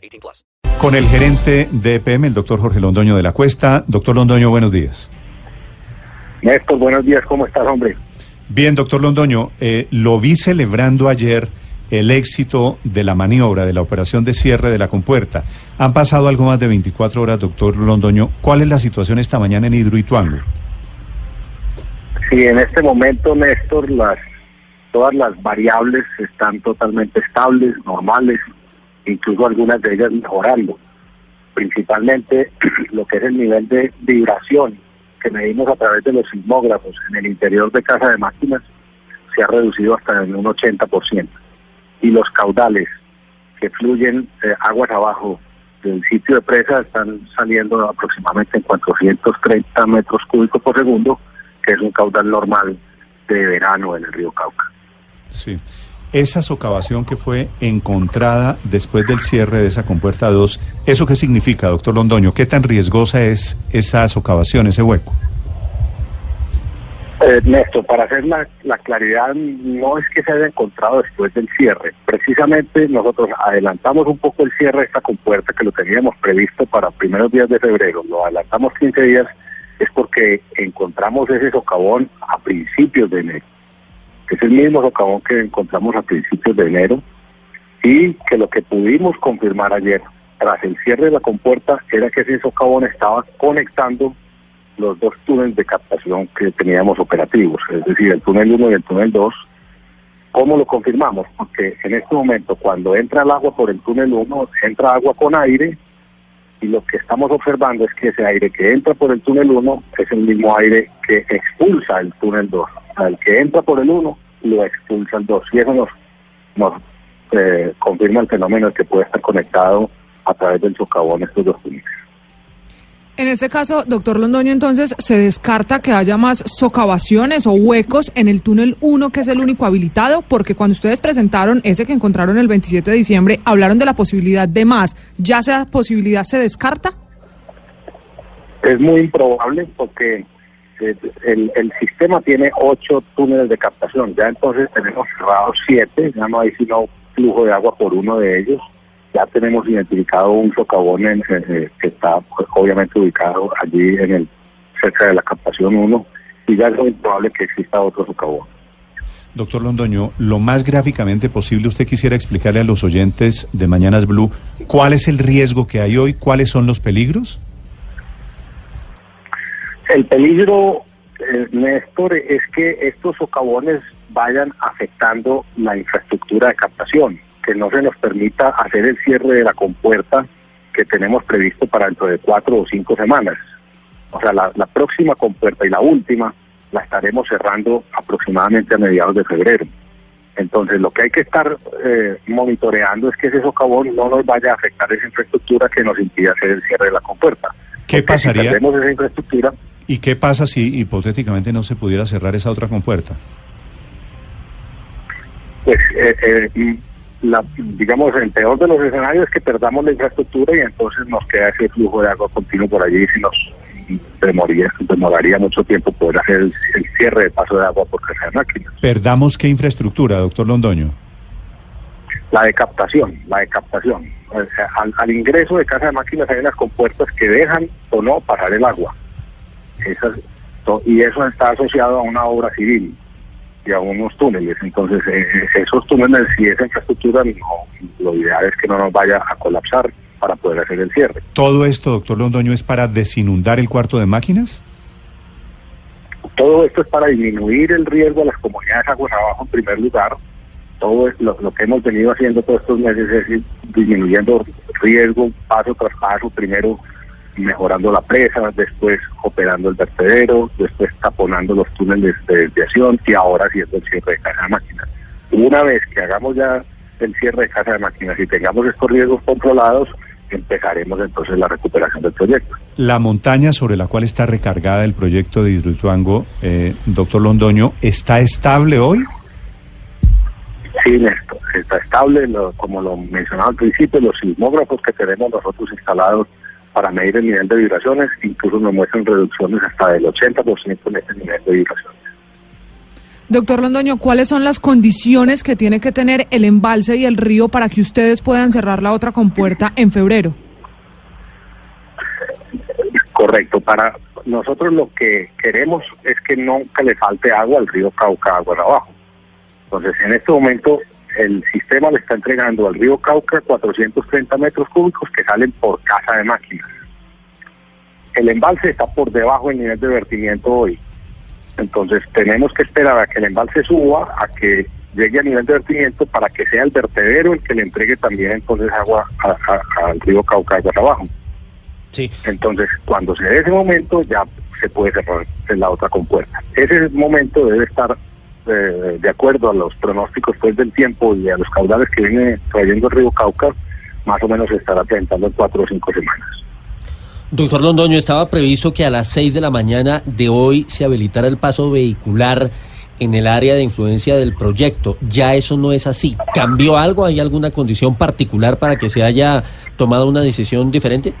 18 plus. Con el gerente de EPM, el doctor Jorge Londoño de la Cuesta. Doctor Londoño, buenos días. Néstor, buenos días. ¿Cómo estás, hombre? Bien, doctor Londoño, eh, lo vi celebrando ayer el éxito de la maniobra, de la operación de cierre de la compuerta. Han pasado algo más de 24 horas, doctor Londoño. ¿Cuál es la situación esta mañana en Hidroituango? Sí, en este momento, Néstor, las, todas las variables están totalmente estables, normales, incluso algunas de ellas mejorando. Principalmente lo que es el nivel de vibración que medimos a través de los sismógrafos en el interior de casa de máquinas se ha reducido hasta en un 80% y los caudales que fluyen eh, aguas abajo del sitio de presa están saliendo aproximadamente en 430 metros cúbicos por segundo, que es un caudal normal de verano en el río Cauca. Sí. Esa socavación que fue encontrada después del cierre de esa compuerta 2, ¿eso qué significa, doctor Londoño? ¿Qué tan riesgosa es esa socavación, ese hueco? Eh, Néstor, para hacer la, claridad, no es que se haya encontrado después del cierre. Precisamente nosotros adelantamos un poco el cierre de esta compuerta que lo teníamos previsto para primeros días de febrero. Lo adelantamos 15 días es porque encontramos ese socavón a principios de enero. Es el mismo socavón que encontramos a principios de enero y que lo que pudimos confirmar ayer tras el cierre de la compuerta era que ese socavón estaba conectando los dos túneles de captación que teníamos operativos, es decir, el túnel 1 y el túnel 2. ¿Cómo lo confirmamos? Porque en este momento, cuando entra el agua por el túnel 1, entra agua con aire y lo que estamos observando es que ese aire que entra por el túnel 1 es el mismo aire que expulsa el túnel 2. O el que entra por el 1 lo expulsa el 2. Y eso nos, nos eh, confirma el fenómeno de que puede estar conectado a través del socavón estos dos túneles. En este caso, doctor Londoño, entonces, ¿se descarta que haya más socavaciones o huecos en el túnel 1, que es el único habilitado? Porque cuando ustedes presentaron ese que encontraron el 27 de diciembre, hablaron de la posibilidad de más. ¿Ya esa posibilidad se descarta? Es muy improbable porque el, el sistema tiene ocho túneles de captación. Ya entonces tenemos cerrados siete, ya no hay sino flujo de agua por uno de ellos ya tenemos identificado un socavón en, que está pues, obviamente ubicado allí en el cerca de la captación 1 y ya es muy probable que exista otro socavón. Doctor Londoño, lo más gráficamente posible, usted quisiera explicarle a los oyentes de Mañanas Blue cuál es el riesgo que hay hoy, cuáles son los peligros. El peligro, eh, Néstor, es que estos socavones vayan afectando la infraestructura de captación que no se nos permita hacer el cierre de la compuerta que tenemos previsto para dentro de cuatro o cinco semanas. O sea, la, próxima compuerta y la última la estaremos cerrando aproximadamente a mediados de febrero. Entonces, lo que hay que estar eh, monitoreando es que ese socavón no nos vaya a afectar esa infraestructura que nos impide hacer el cierre de la compuerta. ¿Qué pasaría? Si esa infraestructura. ¿Y qué pasa si hipotéticamente no se pudiera cerrar esa otra compuerta? Pues eh, eh, la, digamos, el peor de los escenarios es que perdamos la infraestructura y entonces nos queda ese flujo de agua continuo por allí y nos demoraría, demoraría mucho tiempo poder hacer el, cierre de paso de agua por casa de máquinas. ¿Perdamos qué infraestructura, doctor Londoño? La de captación, la de captación. Al, al, ingreso de casa de máquinas hay unas compuertas que dejan o no pasar el agua. Esas, y eso está asociado a una obra civil y a unos túneles. Entonces, eh, eh, esos túneles, si esa infraestructura, lo ideal es que no nos vaya a colapsar para poder hacer el cierre. ¿Todo esto, doctor Londoño, es para desinundar el cuarto de máquinas? Todo esto es para disminuir el riesgo a las comunidades aguas abajo en primer lugar. Todo lo, lo que hemos venido haciendo todos estos meses es disminuyendo riesgo paso tras paso. Primero mejorando la presa, después operando el vertedero, después taponando los túneles de desviación y ahora haciendo el cierre de caja de máquinas. Una vez que hagamos ya del cierre de casa de máquinas y tengamos estos riesgos controlados, empezaremos entonces la recuperación del proyecto. La montaña sobre la cual está recargada el proyecto de Hidroituango, eh, doctor Londoño, ¿está estable hoy? Sí, Néstor, está estable, lo- como lo mencionaba al principio, los sismógrafos que tenemos nosotros instalados para medir el nivel de vibraciones, incluso nos muestran reducciones hasta del 80% en este nivel de vibraciones. Doctor Londoño, ¿cuáles son las condiciones que tiene que tener el embalse y el río para que ustedes puedan cerrar la otra compuerta en febrero? Correcto, para nosotros lo que queremos es que nunca le falte agua al río Cauca, agua de abajo. Entonces, en este momento, el sistema le está entregando al río Cauca 430 metros cúbicos que salen por casa de máquinas. El embalse está por debajo del nivel de vertimiento hoy. Entonces, tenemos que esperar a que el embalse suba, a que llegue a nivel de vertimiento para que sea el vertedero el que le entregue también entonces agua a- a- al río Cauca, de abajo. Sí. Entonces, cuando se dé ese momento, ya se puede cerrar en la otra compuerta. Ese momento debe estar eh, de acuerdo a los pronósticos pues, del tiempo y a los caudales que viene trayendo el río Cauca, más o menos estará presentando en cuatro o cinco semanas. Doctor Londoño, estaba previsto que a las 6 de la mañana de hoy se habilitara el paso vehicular en el área de influencia del proyecto. Ya eso no es así. ¿Cambió algo? ¿Hay alguna condición particular para que se haya tomado una decisión diferente?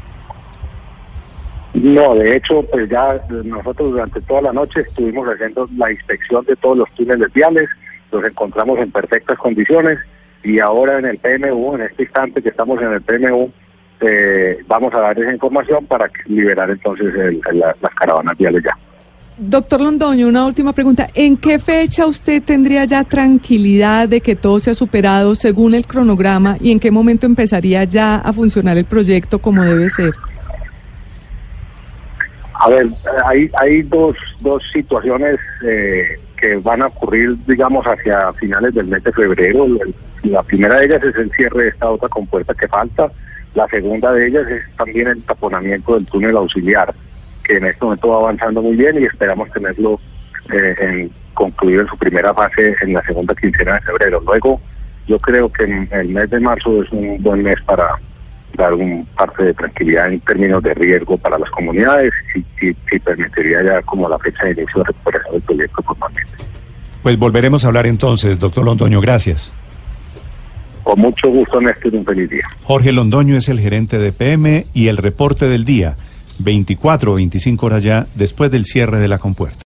No, de hecho, pues ya nosotros durante toda la noche estuvimos haciendo la inspección de todos los túneles viales, los encontramos en perfectas condiciones y ahora en el PMU, en este instante que estamos en el PMU, eh, vamos a dar esa información para liberar entonces el- la- las caravanas viales ya. Doctor Londoño, una última pregunta. ¿En qué fecha usted tendría ya tranquilidad de que todo se ha superado según el cronograma y en qué momento empezaría ya a funcionar el proyecto como debe ser? A ver, hay, hay dos, dos situaciones eh, que van a ocurrir, digamos, hacia finales del mes de febrero. La primera de ellas es el cierre de esta otra compuerta que falta. La segunda de ellas es también el taponamiento del túnel auxiliar, que en este momento va avanzando muy bien y esperamos tenerlo eh, en- concluido en su primera fase en la segunda quincena de febrero. Luego, yo creo que en el mes de marzo es un buen mes para dar un parte de tranquilidad en términos de riesgo para las comunidades y, y- y permitiría ya como la fecha de inicio de recuperación del proyecto formalmente. Pues volveremos a hablar entonces, doctor Londoño, gracias. Con mucho gusto, Néstor, un feliz día. Jorge Londoño es el gerente de PM y el reporte del día, 24 o 25 horas ya después del cierre de la compuerta.